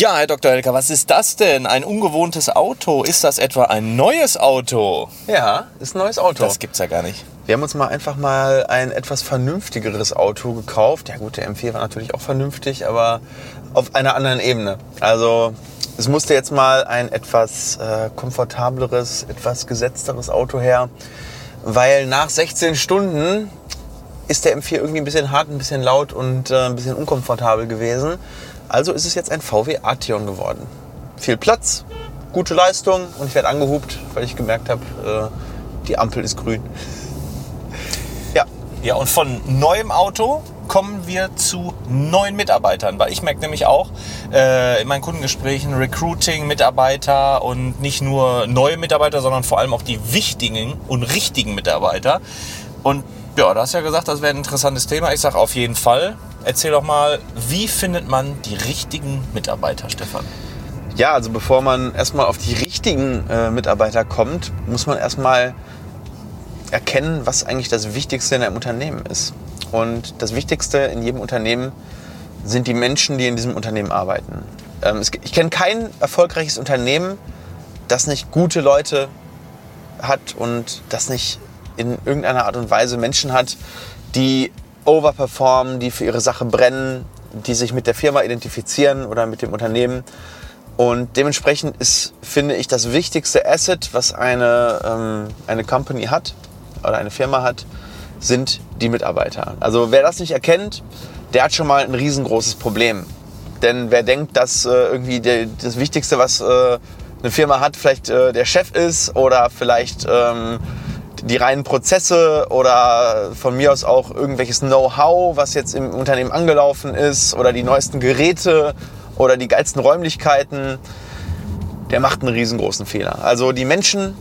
Ja, Herr Dr. Helker, was ist das denn? Ein ungewohntes Auto? Ist das etwa ein neues Auto? Ja, ist ein neues Auto. Das gibt's ja gar nicht. Wir haben uns mal einfach mal ein etwas vernünftigeres Auto gekauft. Ja gut, der M4 war natürlich auch vernünftig, aber auf einer anderen Ebene. Also es musste jetzt mal ein etwas äh, komfortableres, etwas gesetzteres Auto her, weil nach 16 Stunden ist der M4 irgendwie ein bisschen hart, ein bisschen laut und äh, ein bisschen unkomfortabel gewesen. Also ist es jetzt ein VW Arteon geworden. Viel Platz, gute Leistung und ich werde angehupt, weil ich gemerkt habe, äh, die Ampel ist grün. Ja. Ja, und von neuem Auto kommen wir zu neuen Mitarbeitern, weil ich merke nämlich auch äh, in meinen Kundengesprächen Recruiting, Mitarbeiter und nicht nur neue Mitarbeiter, sondern vor allem auch die wichtigen und richtigen Mitarbeiter. Und ja, du hast ja gesagt, das wäre ein interessantes Thema. Ich sage auf jeden Fall. Erzähl doch mal, wie findet man die richtigen Mitarbeiter, Stefan? Ja, also bevor man erstmal auf die richtigen äh, Mitarbeiter kommt, muss man erstmal erkennen, was eigentlich das Wichtigste in einem Unternehmen ist. Und das Wichtigste in jedem Unternehmen sind die Menschen, die in diesem Unternehmen arbeiten. Ähm, es, ich kenne kein erfolgreiches Unternehmen, das nicht gute Leute hat und das nicht in irgendeiner Art und Weise Menschen hat, die overperformen, die für ihre Sache brennen, die sich mit der Firma identifizieren oder mit dem Unternehmen. Und dementsprechend ist, finde ich, das wichtigste Asset, was eine, ähm, eine Company hat oder eine Firma hat, sind die Mitarbeiter. Also wer das nicht erkennt, der hat schon mal ein riesengroßes Problem. Denn wer denkt, dass äh, irgendwie der, das Wichtigste, was äh, eine Firma hat, vielleicht äh, der Chef ist oder vielleicht ähm, die reinen Prozesse oder von mir aus auch irgendwelches Know-how, was jetzt im Unternehmen angelaufen ist oder die neuesten Geräte oder die geilsten Räumlichkeiten, der macht einen riesengroßen Fehler. Also die Menschen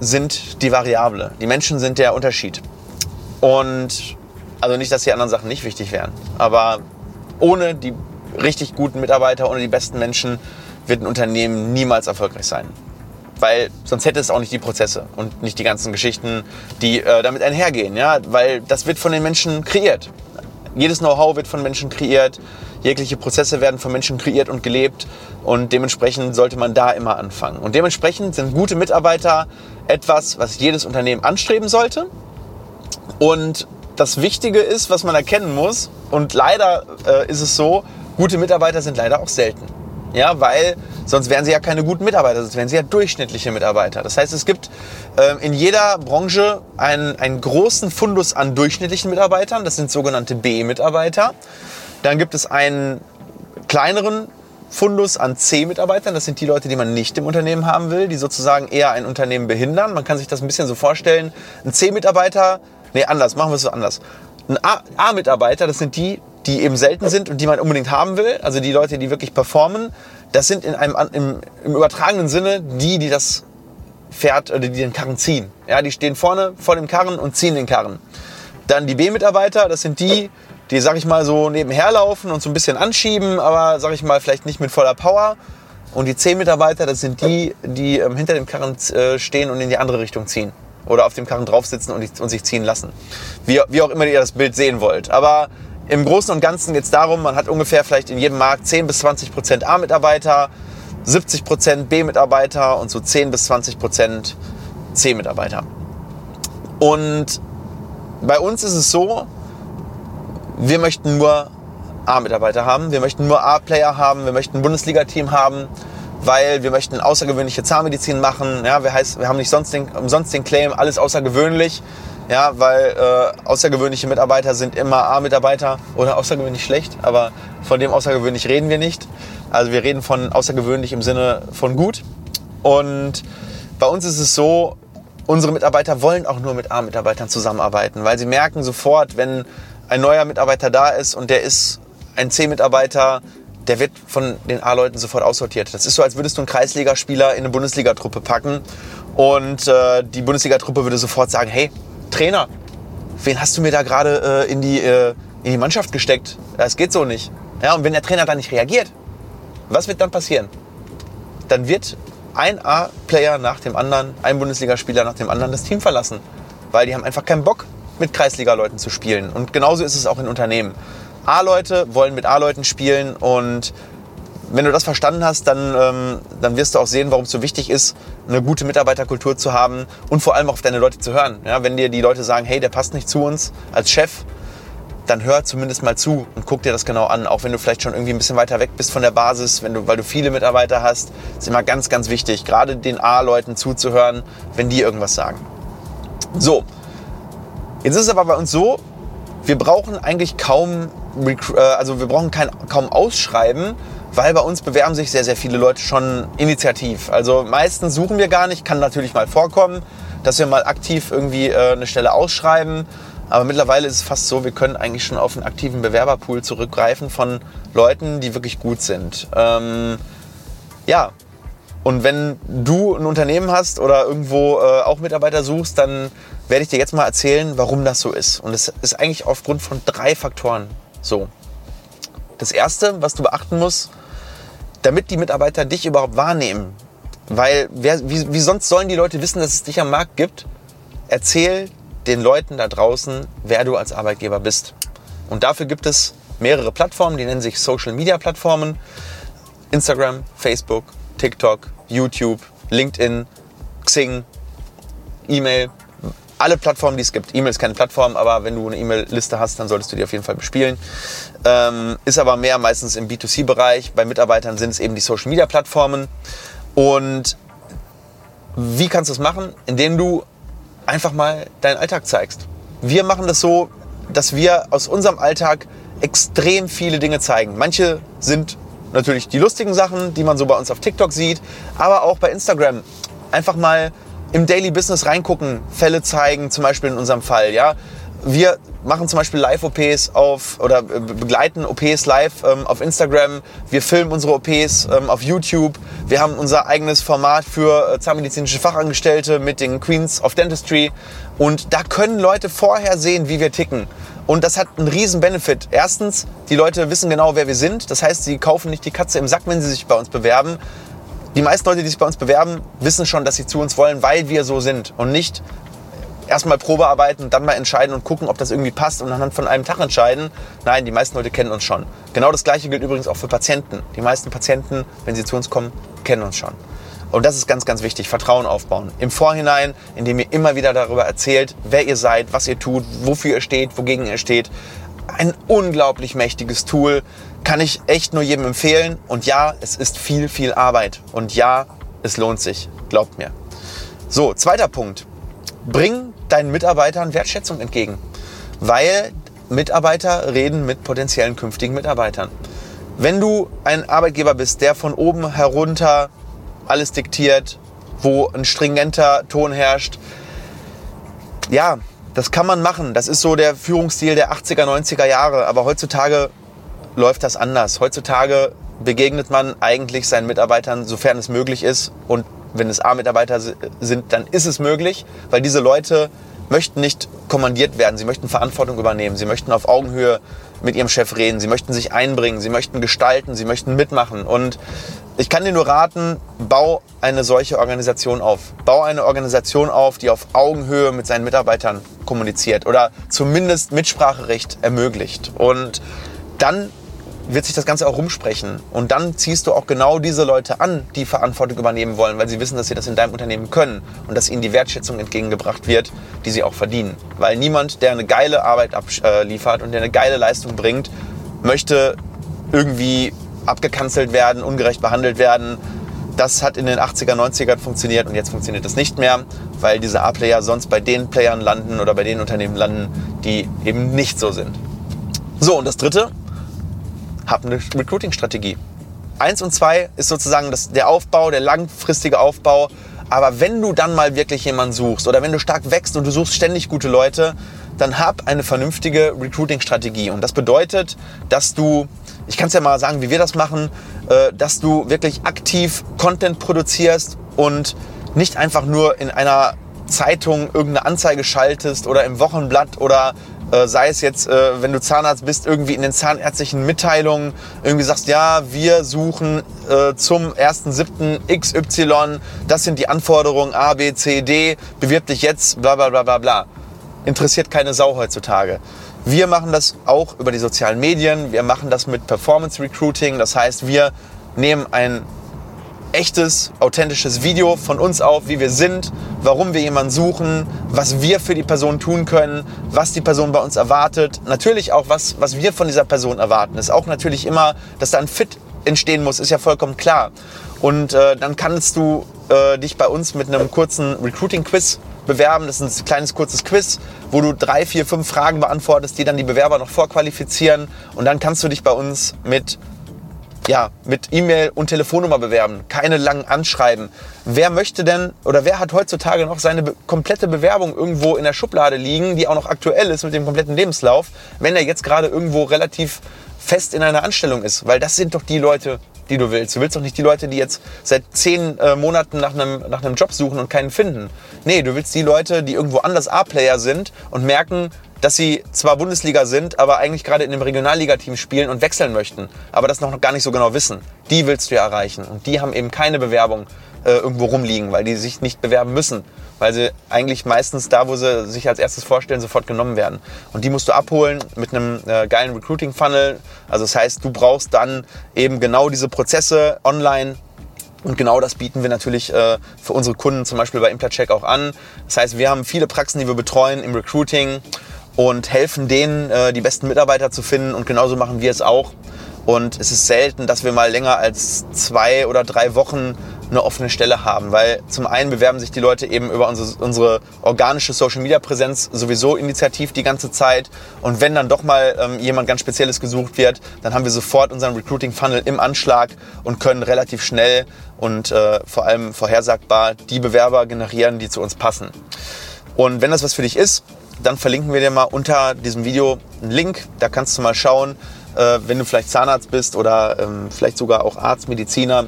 sind die Variable. Die Menschen sind der Unterschied. Und also nicht, dass die anderen Sachen nicht wichtig wären, aber ohne die richtig guten Mitarbeiter, ohne die besten Menschen wird ein Unternehmen niemals erfolgreich sein weil sonst hätte es auch nicht die Prozesse und nicht die ganzen Geschichten, die äh, damit einhergehen, ja, weil das wird von den Menschen kreiert. Jedes Know-how wird von Menschen kreiert, jegliche Prozesse werden von Menschen kreiert und gelebt und dementsprechend sollte man da immer anfangen. Und dementsprechend sind gute Mitarbeiter etwas, was jedes Unternehmen anstreben sollte. Und das Wichtige ist, was man erkennen muss, und leider äh, ist es so, gute Mitarbeiter sind leider auch selten. Ja, weil sonst wären sie ja keine guten Mitarbeiter, sonst wären sie ja durchschnittliche Mitarbeiter. Das heißt, es gibt äh, in jeder Branche einen, einen großen Fundus an durchschnittlichen Mitarbeitern, das sind sogenannte B-Mitarbeiter. Dann gibt es einen kleineren Fundus an C-Mitarbeitern, das sind die Leute, die man nicht im Unternehmen haben will, die sozusagen eher ein Unternehmen behindern. Man kann sich das ein bisschen so vorstellen, ein C-Mitarbeiter, nee, anders, machen wir es so anders. Ein A-Mitarbeiter, das sind die, die eben selten sind und die man unbedingt haben will, also die Leute, die wirklich performen, das sind in einem, im, im übertragenen Sinne die, die das Pferd oder die den Karren ziehen. Ja, die stehen vorne vor dem Karren und ziehen den Karren. Dann die B-Mitarbeiter, das sind die, die, sag ich mal, so nebenher laufen und so ein bisschen anschieben, aber, sag ich mal, vielleicht nicht mit voller Power. Und die C-Mitarbeiter, das sind die, die ähm, hinter dem Karren äh, stehen und in die andere Richtung ziehen. Oder auf dem Karren drauf sitzen und, und sich ziehen lassen. Wie, wie auch immer ihr das Bild sehen wollt. Aber im Großen und Ganzen geht es darum, man hat ungefähr vielleicht in jedem Markt 10 bis 20 Prozent A-Mitarbeiter, 70 Prozent B-Mitarbeiter und so 10 bis 20 Prozent C-Mitarbeiter. Und bei uns ist es so, wir möchten nur A-Mitarbeiter haben, wir möchten nur A-Player haben, wir möchten ein Bundesliga-Team haben, weil wir möchten außergewöhnliche Zahnmedizin machen. Ja, wir, heißt, wir haben nicht sonst den, umsonst den Claim, alles außergewöhnlich. Ja, weil äh, außergewöhnliche Mitarbeiter sind immer A-Mitarbeiter oder außergewöhnlich schlecht, aber von dem außergewöhnlich reden wir nicht. Also wir reden von außergewöhnlich im Sinne von gut. Und bei uns ist es so, unsere Mitarbeiter wollen auch nur mit A-Mitarbeitern zusammenarbeiten, weil sie merken sofort, wenn ein neuer Mitarbeiter da ist und der ist ein C-Mitarbeiter, der wird von den A-Leuten sofort aussortiert. Das ist so, als würdest du einen Kreisligaspieler in eine Bundesligatruppe packen und äh, die Bundesligatruppe würde sofort sagen, hey, Trainer, wen hast du mir da gerade äh, in, die, äh, in die Mannschaft gesteckt? Das geht so nicht. Ja, und wenn der Trainer da nicht reagiert, was wird dann passieren? Dann wird ein A-Player nach dem anderen, ein Bundesligaspieler nach dem anderen das Team verlassen. Weil die haben einfach keinen Bock, mit Kreisliga-Leuten zu spielen. Und genauso ist es auch in Unternehmen. A-Leute wollen mit A-Leuten spielen und wenn du das verstanden hast, dann, ähm, dann wirst du auch sehen, warum es so wichtig ist, eine gute Mitarbeiterkultur zu haben und vor allem auch auf deine Leute zu hören. Ja, wenn dir die Leute sagen, hey, der passt nicht zu uns als Chef, dann hör zumindest mal zu und guck dir das genau an. Auch wenn du vielleicht schon irgendwie ein bisschen weiter weg bist von der Basis, wenn du, weil du viele Mitarbeiter hast, ist immer ganz, ganz wichtig, gerade den A-Leuten zuzuhören, wenn die irgendwas sagen. So, jetzt ist es aber bei uns so, wir brauchen eigentlich kaum, äh, also wir brauchen kein, kaum Ausschreiben, weil bei uns bewerben sich sehr, sehr viele Leute schon initiativ. Also meistens suchen wir gar nicht, kann natürlich mal vorkommen, dass wir mal aktiv irgendwie äh, eine Stelle ausschreiben. Aber mittlerweile ist es fast so, wir können eigentlich schon auf einen aktiven Bewerberpool zurückgreifen von Leuten, die wirklich gut sind. Ähm, ja, und wenn du ein Unternehmen hast oder irgendwo äh, auch Mitarbeiter suchst, dann werde ich dir jetzt mal erzählen, warum das so ist. Und es ist eigentlich aufgrund von drei Faktoren so. Das erste, was du beachten musst, damit die Mitarbeiter dich überhaupt wahrnehmen, weil wer, wie, wie sonst sollen die Leute wissen, dass es dich am Markt gibt? Erzähl den Leuten da draußen, wer du als Arbeitgeber bist. Und dafür gibt es mehrere Plattformen, die nennen sich Social Media Plattformen. Instagram, Facebook, TikTok, YouTube, LinkedIn, Xing, E-Mail, alle Plattformen, die es gibt. E-Mail ist keine Plattform, aber wenn du eine E-Mail-Liste hast, dann solltest du die auf jeden Fall bespielen. Ähm, ist aber mehr meistens im B2C-Bereich. Bei Mitarbeitern sind es eben die Social-Media-Plattformen. Und wie kannst du es machen? Indem du einfach mal deinen Alltag zeigst. Wir machen das so, dass wir aus unserem Alltag extrem viele Dinge zeigen. Manche sind natürlich die lustigen Sachen, die man so bei uns auf TikTok sieht, aber auch bei Instagram. Einfach mal im Daily Business reingucken, Fälle zeigen, zum Beispiel in unserem Fall. Ja, wir machen zum Beispiel Live-OPs auf oder begleiten OPs live ähm, auf Instagram. Wir filmen unsere OPs ähm, auf YouTube. Wir haben unser eigenes Format für äh, zahnmedizinische Fachangestellte mit den Queens of Dentistry. Und da können Leute vorher sehen, wie wir ticken. Und das hat einen riesen Benefit. Erstens, die Leute wissen genau, wer wir sind. Das heißt, sie kaufen nicht die Katze im Sack, wenn sie sich bei uns bewerben. Die meisten Leute, die sich bei uns bewerben, wissen schon, dass sie zu uns wollen, weil wir so sind und nicht, erstmal Probearbeiten, dann mal entscheiden und gucken, ob das irgendwie passt und anhand von einem Tag entscheiden. Nein, die meisten Leute kennen uns schon. Genau das gleiche gilt übrigens auch für Patienten. Die meisten Patienten, wenn sie zu uns kommen, kennen uns schon. Und das ist ganz, ganz wichtig. Vertrauen aufbauen. Im Vorhinein, indem ihr immer wieder darüber erzählt, wer ihr seid, was ihr tut, wofür ihr steht, wogegen ihr steht. Ein unglaublich mächtiges Tool. Kann ich echt nur jedem empfehlen. Und ja, es ist viel, viel Arbeit. Und ja, es lohnt sich. Glaubt mir. So, zweiter Punkt. Bring deinen Mitarbeitern Wertschätzung entgegen. Weil Mitarbeiter reden mit potenziellen künftigen Mitarbeitern. Wenn du ein Arbeitgeber bist, der von oben herunter alles diktiert, wo ein stringenter Ton herrscht, ja, das kann man machen. Das ist so der Führungsstil der 80er, 90er Jahre. Aber heutzutage läuft das anders. Heutzutage begegnet man eigentlich seinen Mitarbeitern, sofern es möglich ist, und wenn es A-Mitarbeiter sind, dann ist es möglich, weil diese Leute möchten nicht kommandiert werden, sie möchten Verantwortung übernehmen, sie möchten auf Augenhöhe mit ihrem Chef reden, sie möchten sich einbringen, sie möchten gestalten, sie möchten mitmachen. Und ich kann dir nur raten, bau eine solche Organisation auf. Bau eine Organisation auf, die auf Augenhöhe mit seinen Mitarbeitern kommuniziert oder zumindest Mitspracherecht ermöglicht. Und dann wird sich das Ganze auch rumsprechen. Und dann ziehst du auch genau diese Leute an, die Verantwortung übernehmen wollen, weil sie wissen, dass sie das in deinem Unternehmen können und dass ihnen die Wertschätzung entgegengebracht wird, die sie auch verdienen. Weil niemand, der eine geile Arbeit abliefert und der eine geile Leistung bringt, möchte irgendwie abgekanzelt werden, ungerecht behandelt werden. Das hat in den 80er, 90ern funktioniert und jetzt funktioniert das nicht mehr, weil diese A-Player sonst bei den Playern landen oder bei den Unternehmen landen, die eben nicht so sind. So, und das Dritte, hab eine Recruiting-Strategie. Eins und zwei ist sozusagen das, der Aufbau, der langfristige Aufbau. Aber wenn du dann mal wirklich jemanden suchst oder wenn du stark wächst und du suchst ständig gute Leute, dann hab eine vernünftige Recruiting-Strategie. Und das bedeutet, dass du, ich kann es ja mal sagen, wie wir das machen, äh, dass du wirklich aktiv Content produzierst und nicht einfach nur in einer Zeitung irgendeine Anzeige schaltest oder im Wochenblatt oder äh, sei es jetzt, äh, wenn du Zahnarzt bist, irgendwie in den zahnärztlichen Mitteilungen irgendwie sagst, ja, wir suchen zum 1.7. XY, das sind die Anforderungen A, B, C, D, bewirb dich jetzt, bla bla bla bla bla. Interessiert keine Sau heutzutage. Wir machen das auch über die sozialen Medien, wir machen das mit Performance Recruiting, das heißt, wir nehmen ein echtes, authentisches Video von uns auf, wie wir sind, warum wir jemanden suchen, was wir für die Person tun können, was die Person bei uns erwartet. Natürlich auch, was, was wir von dieser Person erwarten. Ist auch natürlich immer, dass da ein Fit entstehen muss, ist ja vollkommen klar. Und äh, dann kannst du äh, dich bei uns mit einem kurzen Recruiting-Quiz bewerben. Das ist ein kleines kurzes Quiz, wo du drei, vier, fünf Fragen beantwortest, die dann die Bewerber noch vorqualifizieren. Und dann kannst du dich bei uns mit ja, mit E-Mail und Telefonnummer bewerben, keine langen Anschreiben. Wer möchte denn oder wer hat heutzutage noch seine komplette Bewerbung irgendwo in der Schublade liegen, die auch noch aktuell ist mit dem kompletten Lebenslauf, wenn er jetzt gerade irgendwo relativ fest in einer Anstellung ist? Weil das sind doch die Leute, die du willst. Du willst doch nicht die Leute, die jetzt seit zehn äh, Monaten nach einem, nach einem Job suchen und keinen finden. Nee, du willst die Leute, die irgendwo anders A-Player sind und merken, dass sie zwar Bundesliga sind, aber eigentlich gerade in einem Regionalligateam spielen und wechseln möchten, aber das noch gar nicht so genau wissen. Die willst du ja erreichen. Und die haben eben keine Bewerbung äh, irgendwo rumliegen, weil die sich nicht bewerben müssen. Weil sie eigentlich meistens da, wo sie sich als erstes vorstellen, sofort genommen werden. Und die musst du abholen mit einem äh, geilen Recruiting-Funnel. Also das heißt, du brauchst dann eben genau diese Prozesse online und genau das bieten wir natürlich äh, für unsere Kunden zum Beispiel bei Implacheck auch an. Das heißt, wir haben viele Praxen, die wir betreuen im Recruiting und helfen denen, äh, die besten Mitarbeiter zu finden. Und genauso machen wir es auch. Und es ist selten, dass wir mal länger als zwei oder drei Wochen eine offene Stelle haben, weil zum einen bewerben sich die Leute eben über unsere, unsere organische Social Media Präsenz sowieso initiativ die ganze Zeit und wenn dann doch mal ähm, jemand ganz Spezielles gesucht wird, dann haben wir sofort unseren Recruiting Funnel im Anschlag und können relativ schnell und äh, vor allem vorhersagbar die Bewerber generieren, die zu uns passen. Und wenn das was für dich ist, dann verlinken wir dir mal unter diesem Video einen Link. Da kannst du mal schauen, äh, wenn du vielleicht Zahnarzt bist oder ähm, vielleicht sogar auch Arzt, Mediziner,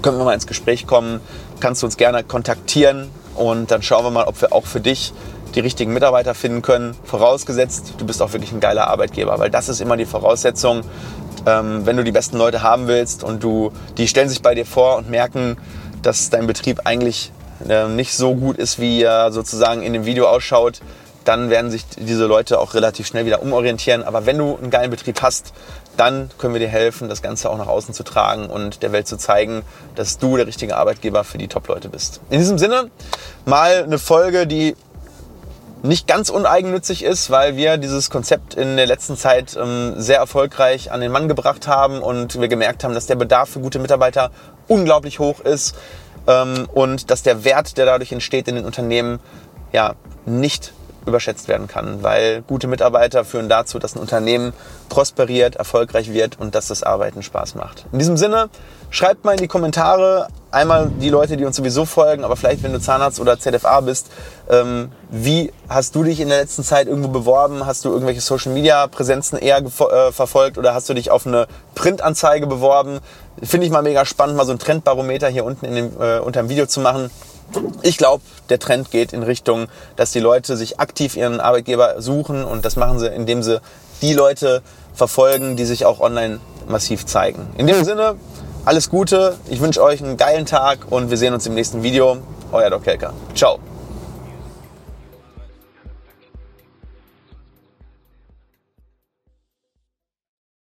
können wir mal ins Gespräch kommen. Kannst du uns gerne kontaktieren und dann schauen wir mal, ob wir auch für dich die richtigen Mitarbeiter finden können. Vorausgesetzt, du bist auch wirklich ein geiler Arbeitgeber, weil das ist immer die Voraussetzung. Ähm, wenn du die besten Leute haben willst und du, die stellen sich bei dir vor und merken, dass dein Betrieb eigentlich äh, nicht so gut ist, wie er sozusagen in dem Video ausschaut, dann werden sich diese Leute auch relativ schnell wieder umorientieren. Aber wenn du einen geilen Betrieb hast, dann können wir dir helfen, das Ganze auch nach außen zu tragen und der Welt zu zeigen, dass du der richtige Arbeitgeber für die Top-Leute bist. In diesem Sinne mal eine Folge, die nicht ganz uneigennützig ist, weil wir dieses Konzept in der letzten Zeit ähm, sehr erfolgreich an den Mann gebracht haben und wir gemerkt haben, dass der Bedarf für gute Mitarbeiter unglaublich hoch ist ähm, und dass der Wert, der dadurch entsteht in den Unternehmen, ja nicht überschätzt werden kann, weil gute Mitarbeiter führen dazu, dass ein Unternehmen prosperiert, erfolgreich wird und dass das Arbeiten Spaß macht. In diesem Sinne, schreibt mal in die Kommentare, einmal die Leute, die uns sowieso folgen, aber vielleicht, wenn du Zahnarzt oder ZFA bist, ähm, wie hast du dich in der letzten Zeit irgendwo beworben? Hast du irgendwelche Social-Media-Präsenzen eher äh, verfolgt oder hast du dich auf eine Printanzeige beworben? Finde ich mal mega spannend, mal so ein Trendbarometer hier unten in dem, äh, unter dem Video zu machen. Ich glaube, der Trend geht in Richtung, dass die Leute sich aktiv ihren Arbeitgeber suchen und das machen sie, indem sie die Leute verfolgen, die sich auch online massiv zeigen. In dem Sinne, alles Gute, ich wünsche euch einen geilen Tag und wir sehen uns im nächsten Video. Euer Doc Kelker. Ciao.